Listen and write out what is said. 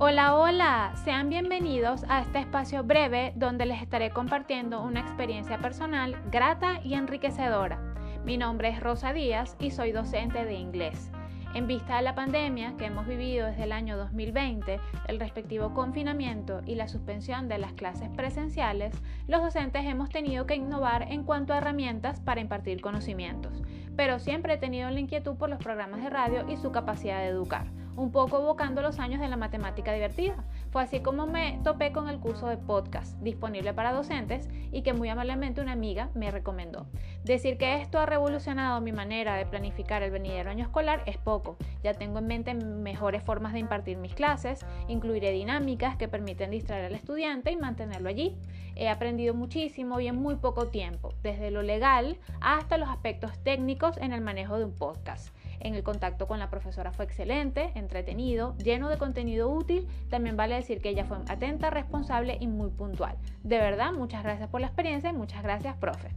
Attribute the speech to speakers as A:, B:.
A: Hola, hola, sean bienvenidos a este espacio breve donde les estaré compartiendo una experiencia personal grata y enriquecedora. Mi nombre es Rosa Díaz y soy docente de inglés. En vista de la pandemia que hemos vivido desde el año 2020, el respectivo confinamiento y la suspensión de las clases presenciales, los docentes hemos tenido que innovar en cuanto a herramientas para impartir conocimientos, pero siempre he tenido la inquietud por los programas de radio y su capacidad de educar un poco evocando los años de la matemática divertida. Fue así como me topé con el curso de podcast disponible para docentes y que muy amablemente una amiga me recomendó. Decir que esto ha revolucionado mi manera de planificar el venidero año escolar es poco. Ya tengo en mente mejores formas de impartir mis clases, incluiré dinámicas que permiten distraer al estudiante y mantenerlo allí. He aprendido muchísimo y en muy poco tiempo, desde lo legal hasta los aspectos técnicos en el manejo de un podcast. En el contacto con la profesora fue excelente, entretenido, lleno de contenido útil. También vale decir que ella fue atenta, responsable y muy puntual. De verdad, muchas gracias por la experiencia y muchas gracias, profe.